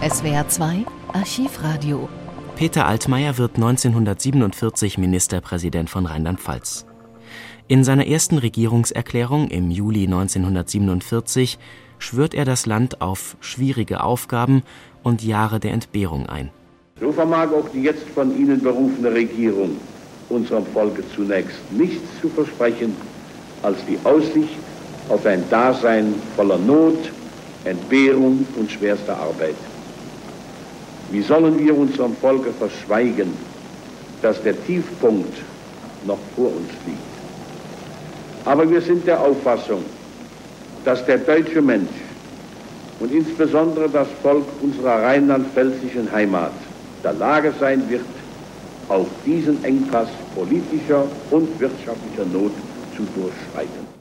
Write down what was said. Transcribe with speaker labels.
Speaker 1: SWR 2 Archivradio.
Speaker 2: Peter Altmaier wird 1947 Ministerpräsident von Rheinland-Pfalz. In seiner ersten Regierungserklärung im Juli 1947 schwört er das Land auf schwierige Aufgaben und Jahre der Entbehrung ein.
Speaker 3: So vermag auch die jetzt von Ihnen berufene Regierung unserem Volke zunächst nichts zu versprechen als die Aussicht auf ein Dasein voller Not, Entbehrung und schwerster Arbeit. Wie sollen wir unserem Volke verschweigen, dass der Tiefpunkt noch vor uns liegt? Aber wir sind der Auffassung, dass der deutsche Mensch und insbesondere das Volk unserer rheinland-pfälzischen Heimat der Lage sein wird, auch diesen Engpass politischer und wirtschaftlicher Not zu durchschreiten.